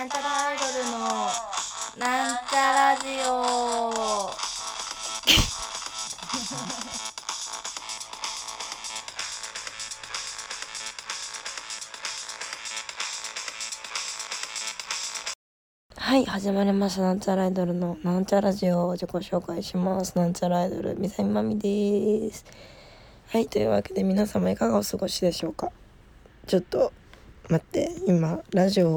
なんちゃらアイドルのなんちゃラジオ。はい始まりました。なんちゃらアイドルのなんちゃラジオ。自己紹介します。なんちゃらアイドルみさみまみです。はいというわけで皆様いかがお過ごしでしょうか。ちょっと待って今ラジオ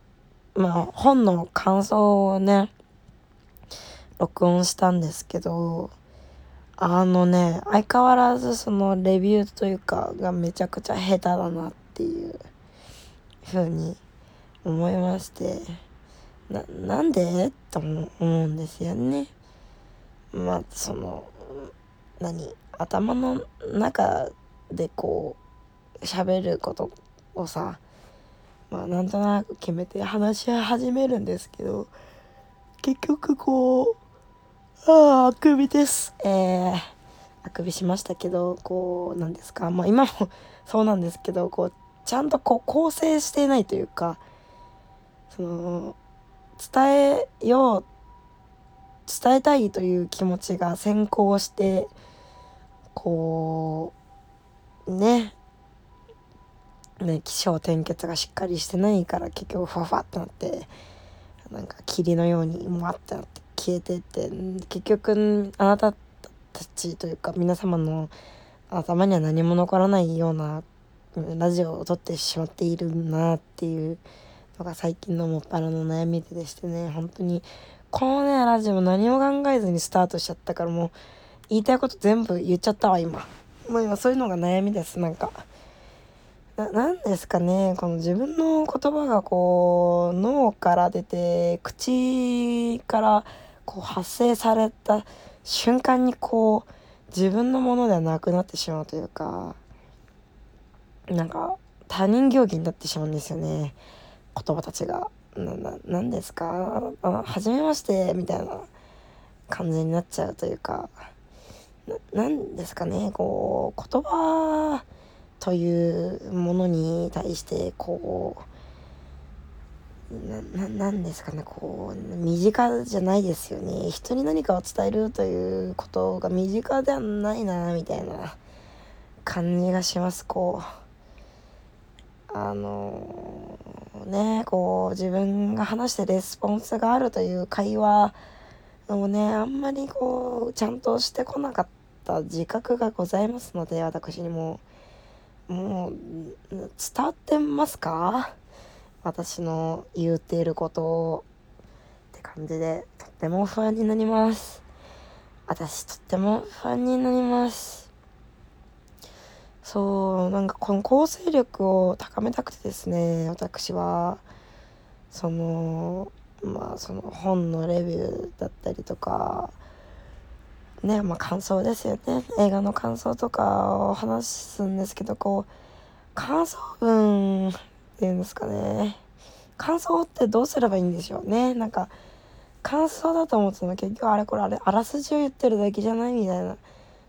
まあ本の感想をね録音したんですけどあのね相変わらずそのレビューというかがめちゃくちゃ下手だなっていう風に思いましてななんで？と思うんですよね。まあその何？頭の中でこう喋ることをさまあなんとなく決めて話し始めるんですけど結局こうあああくびです。えー、あくびしましたけどこうなんですか。まあ今も そうなんですけどこうちゃんとこう構成していないというかその伝えよう伝えたいという気持ちが先行してこうねね起承転結がしっかりしてないから結局ファファってなってなんか霧のようにもわってなって消えてって結局あなたたちというか皆様の頭には何も残らないようなラジオを撮ってしまっているなっていうのが最近のもっぱらの悩みでしてね本当にこのねラジオ何も考えずにスタートしちゃったからもう言いたいこと全部言っちゃったわ今。もう今そういうのが悩みですなんか。何ですかね。この自分の言葉がこう脳から出て口からこう発生された瞬間にこう自分のものではなくなってしまうというかなんか他人行儀になってしまうんですよね。言葉たちが。何ですか？あ初めましてみたいな感じになっちゃうというか。何ですかね。こう言葉というものに対してこうななんですかねこう身近じゃないですよね人に何かを伝えるということが身近ではないなみたいな感じがしますこうあのねこう自分が話してレスポンスがあるという会話をねあんまりこうちゃんとしてこなかった自覚がございますので私にも。もう伝わってますか？私の言っていることをって感じでとっても不安になります。私とっても不安になります。そうなんかこの構成力を高めたくてですね私はそのまあその本のレビューだったりとかねまあ感想ですよね。映画の感想とかを話すんですけどこう感想文っていうんですかね。感想ってどうすればいいんでしょうね。なんか感想だと思ってたの。結局あれこれあれあらすじを言ってるだけじゃないみたいな。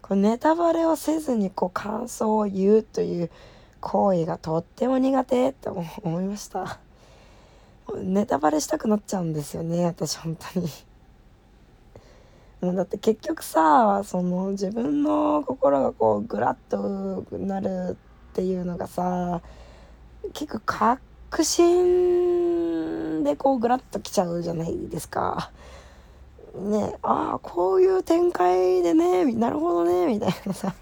こうネタバレをせずにこう感想を言うという行為がとっても苦手って思いました。ネタバレしたくなっちゃうんですよね私本当に。だって結局さその自分の心がこうグラッとなるっていうのがさ結構確信でこうグラッときちゃうじゃないですか。ねああこういう展開でねなるほどねみたいなさ。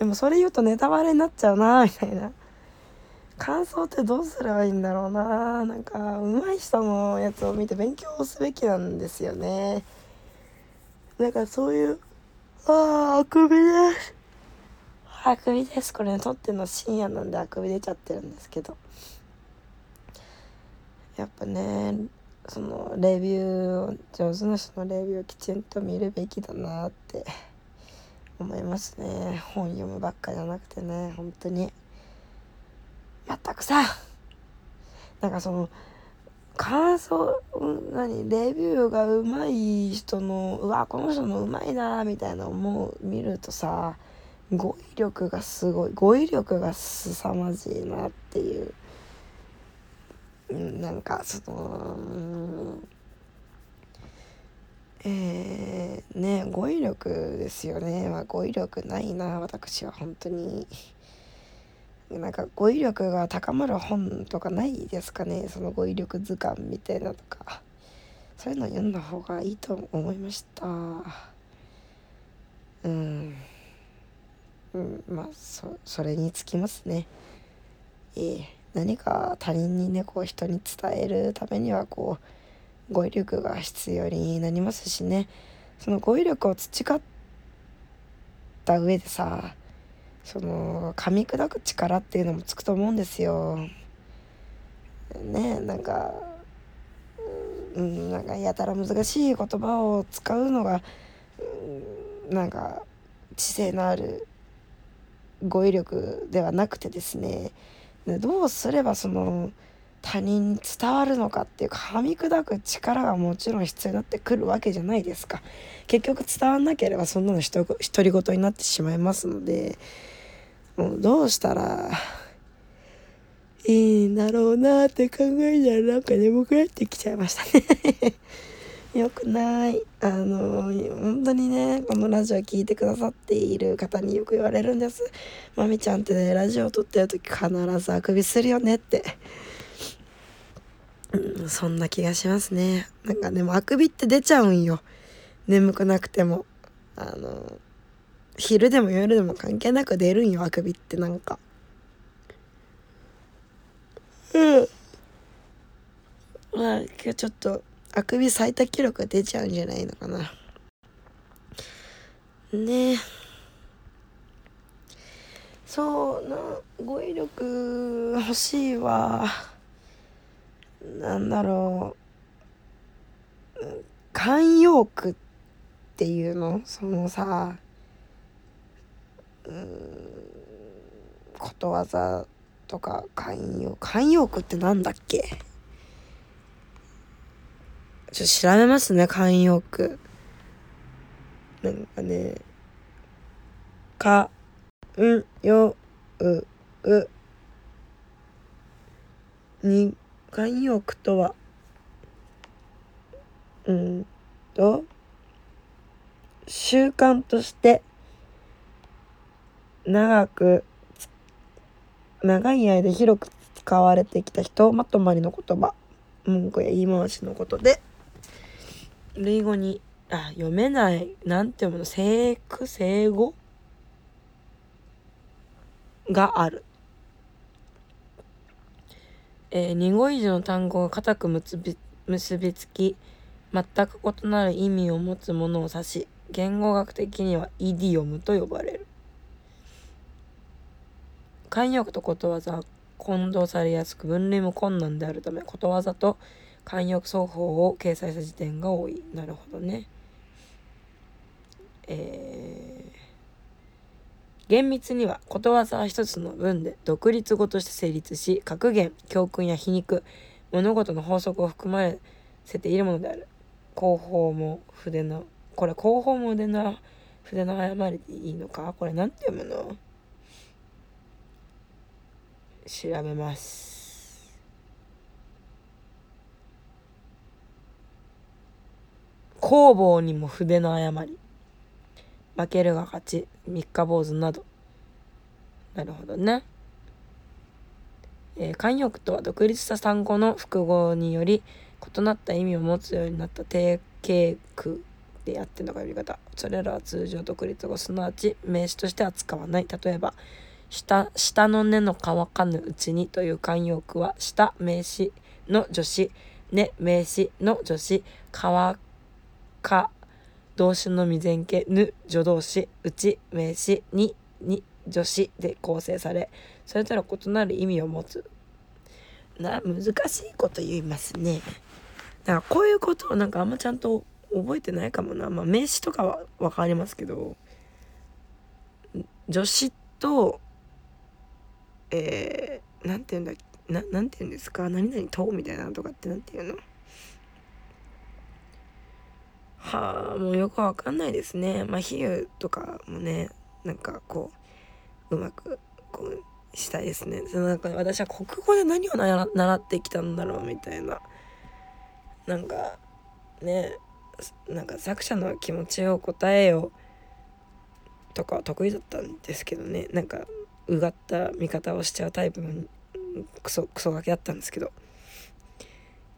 でもそれ言うとネタバレになっちゃうなみたいな。感想ってどうすればいいんだろうななんか上手い人のやつを見て勉強すべきなんですよね。だかそういうあああくびです。あくびです。これ、ね、撮ってんの深夜なんであくび出ちゃってるんですけど。やっぱねそのレビュー上手な人のレビューをきちんと見るべきだなって思いますね。本読むばっかじゃなくてね本当に。まったくさ。なんかその感想何？レビューがうまい人のうわこの人のうまいなみたいな思う見るとさ語彙力がすごい語彙力が凄まじいなっていう。なんかそのえー、ね語彙力ですよね、まあ、語彙力ないな私は本当に。なんか語彙力が高まる本とかないですかね？その語彙力図鑑みたいなとかそういうの読んだ方がいいと思いました。うん。うんまあそそれにつきますね。ええ何か他人にねこう人に伝えるためにはこう語彙力が必要になりますしね。その語彙力を培った上でさその噛み砕く力っていうのもつくと思うんですよ。ねなんかうんなんかやたら難しい言葉を使うのが、うん、なんか知性のある語彙力ではなくてですね。どうすればその他人に伝わるのかっていうか噛み砕く力がもちろん必要になってくるわけじゃないですか。結局伝わんなければそんなの独り言になってしまいますので。どうしたらいいんだろうなって考えたらなんか眠くなってきちゃいましたね よくない。あの、本当にね、このラジオ聴いてくださっている方によく言われるんです。まみちゃんってね、ラジオ撮ってる時必ずあくびするよねって。うん、そんな気がしますね。なんかでもあくびって出ちゃうんよ。眠くなくても。あの、昼でも夜でも関係なく出るんよ、あくびってなんか。うん。まあ、今日ちょっと、あくび最多記録出ちゃうんじゃないのかな。ねえそうな語彙力欲しいわなんだろう慣用句っていうの？そのさことわざとか慣用慣用句ってなんだっけ？ちょっと調べますね、慣用句。なんかね、か、ん、よ、う、う。に、慣用句とは、うんと、習慣として、長く、長い間広く使われてきた人まとまりの言葉文句や言い回しのことで類語にあ読めないなんて読むの生句生語？がある、えー、2語以上の単語が固く結び結びつき全く異なる意味を持つものを指し言語学的にはイディオムと呼ばれる。慣用句とことわざは混同されやすく分類も困難であるためことわざと慣用句双方を掲載した時点が多い。なるほどね。えー、厳密にはことわざは一つの文で独立語として成立し格言教訓や皮肉物事の法則を含まれせているものである。広報も筆のこれ広報も筆の筆の誤りでいいのか？これ何て読むの？調べます。工房にも筆の誤り。負けるが勝ち三日坊主など。なるほどね、えー、慣用句とは独立した単語の複合により異なった意味を持つようになった定型句でやってのが呼び方。それらは通常独立語すなわち名詞として扱わない。例えば下下の根の乾かぬうちにという慣用句は下名詞の助詞。根名詞の助詞。乾か動詞の未然形ぬ助動詞。うち名詞にに助詞で構成されそれぞれ異なる意味を持つ。な難しいこと言いますね。だからこういうことをなんかあんまちゃんと覚えてないかもな。まあ名詞とかは分かりますけど。助詞とえー、なんて言うんだななんて言うんですか何々とみたいなのとかってなんて言うの？はあもうよくわかんないですね。まあ比喩とかもねなんかこううまくこうしたいですね。そのなんか私は国語で何を習ってきたんだろうみたいな。なんかねなんか作者の気持ちを答えようとか得意だったんですけどね。なんかうがった見方をしちゃうタイプのクソクソガキだったんですけど。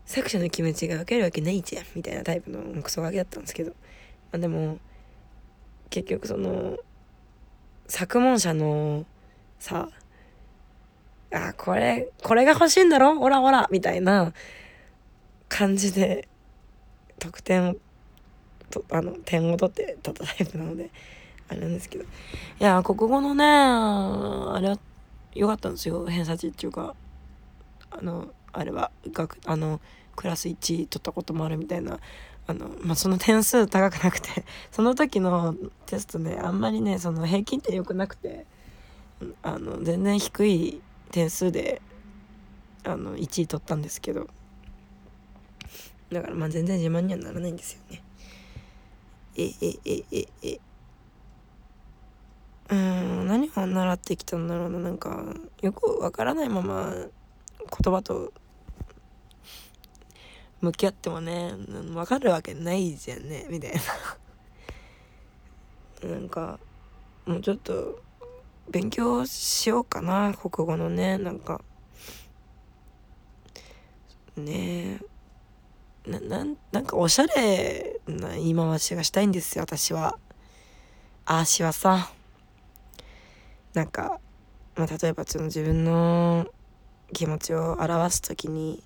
作者の気持ちが分かるわけないじゃんみたいなタイプのクソガキだったんですけど、まあ、でも結局その作文者のさあこれこれが欲しいんだろ？オラオラみたいな感じで得点をとあの点を取ってたタイプなので。あれなんですけど。いや国語のねあれは良かったんですよ。偏差値っていうか。あのあれは。学あのクラス1位取ったこともあるみたいな。あの、まあ、その点数高くなくて。その時のテストねあんまりねその平均点良くなくて。あの全然低い点数であの1位取ったんですけど。だからまあ全然自慢にはならないんですよね。えええええ。うん何を習ってきたんだろうな。なんかよくわからないまま言葉と向き合ってもね分かるわけないじゃんね。みたいな。なんかもうちょっと勉強しようかな。国語のね。なんかねえななんなんかおしゃれな言い回しがしたいんですよ私は。あーしはさなんか、まあ、例えばその自分の気持ちを表す時に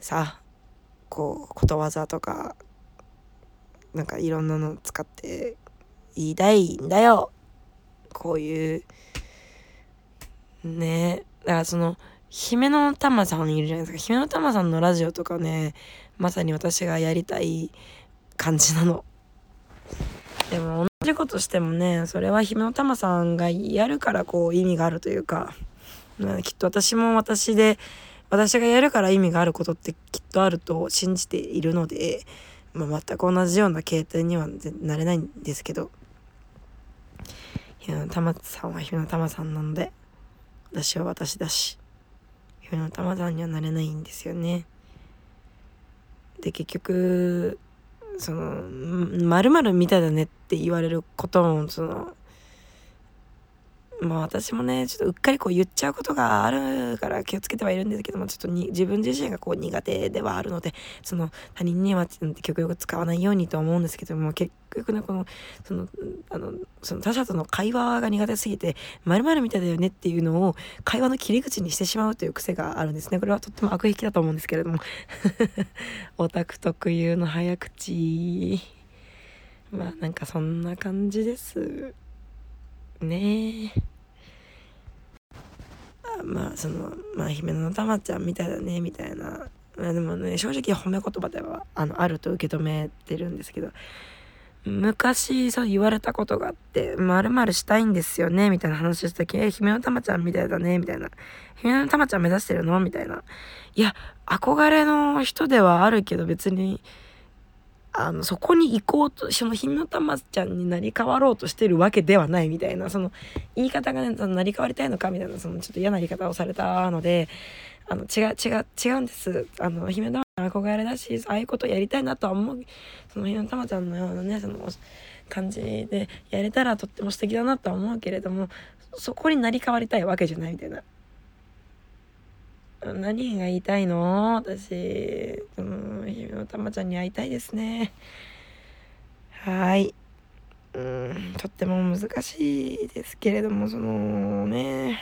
さこうことわざとかなんかいろんなの使って言いたいんだよこういうねだからその姫の玉さんいるじゃないですか。姫の玉さんのラジオとかねまさに私がやりたい感じなの。でも同じことしてもねそれは姫の玉さんがやるからこう意味があるというかきっと私も私で私がやるから意味があることってきっとあると信じているので、まあ、全く同じような形態にはなれないんですけど姫の玉さんは姫の玉さんなので私は私だし姫の玉さんにはなれないんですよね。で結局その「まるみたいだね」って言われることもそのまあ私もね、ちょっとうっかりこう言っちゃうことがあるから気をつけてはいるんですけども、ちょっとに自分自身がこう苦手ではあるので、その他人には極力使わないようにと思うんですけども、結局ね、この、その、あの、その他者との会話が苦手すぎて、まるみたいだよねっていうのを会話の切り口にしてしまうという癖があるんですね。これはとっても悪癖だと思うんですけれども。オタク特有の早口。まあなんかそんな感じです。ね。えまあそのまあ姫のたまちゃんみたいだねみたいな。まあでもね正直褒め言葉ではあのあると受け止めてるんですけど昔そう言われたことがあって「まるしたいんですよね」みたいな話した時「え姫のたまちゃんみたいだね」みたいな「姫のたまちゃん目指してるの?」みたいな。いや憧れの人ではあるけど別にあのそこに行こうとそのひなたまちゃんになり変わろうとしてるわけではないみたいなその言い方がねそのなり変わりたいのかみたいなそのちょっと嫌な言い方をされたのであの違う違う違うんですあの姫玉憧れだしああいうことやりたいなとは思うそのひなたまちゃんのようなねその感じでやれたらとっても素敵だなとは思うけれどもそこになり変わりたいわけじゃないみたいな。何が言いたいの？私、うん、姫のたまちゃんに会いたいですね。はい。うん、とっても難しいですけれども、そのね、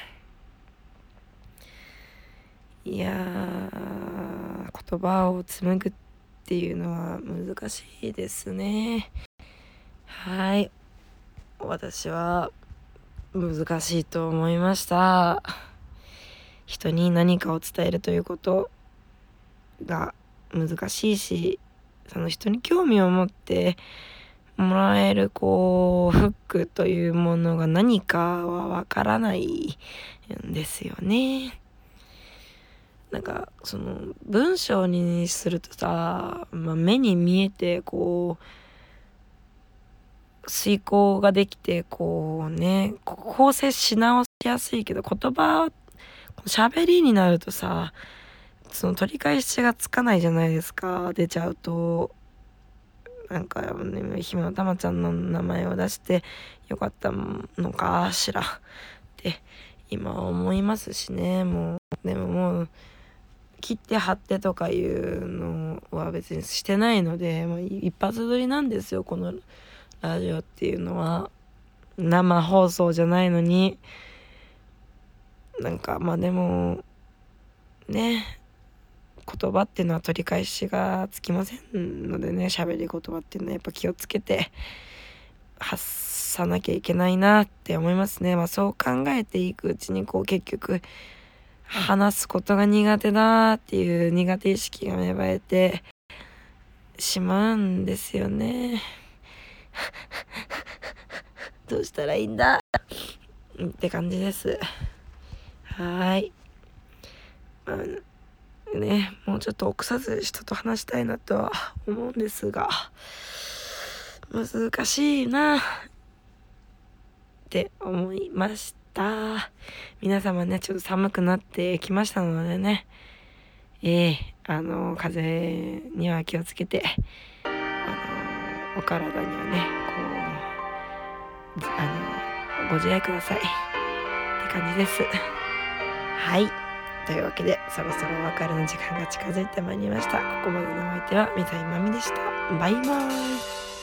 いや言葉を紡ぐっていうのは難しいですね。はい。私は難しいと思いました。人に何かを伝えるということが難しいしその人に興味を持ってもらえるこうフックというものが何かはわからないんですよね。なんかその文章にするとさ、まあ、目に見えてこう遂行ができてこうね構成し直しやすいけど言葉喋りになるとさその取り返しがつかないじゃないですか。出ちゃうと。なんか、ね、姫のたまちゃんの名前を出してよかったのかしら。って今思いますしね。もうでももう切って貼ってとかいうのは別にしてないのでもう一発撮りなんですよこのラジオっていうのは。生放送じゃないのに。なんかまあでもね言葉っていうのは取り返しがつきませんのでね喋り言葉っていうのはやっぱ気をつけて発さなきゃいけないなって思いますねまあそう考えていくうちにこう結局話すことが苦手だっていう苦手意識が芽生えてしまうんですよね。どうしたらいいんだって感じです。はい。まあ、ね、もうちょっと臆さず人と話したいなとは思うんですが、難しいなって思いました。皆様ね、ちょっと寒くなってきましたのでね、ええー、あの、風には気をつけて、あの、お体にはね、こう、あの、ご自愛ください。って感じです。はい。というわけで、そろそろお別れの時間が近づいてまいりました。ここまでのお相手は、三井まみでした。バイバーイ。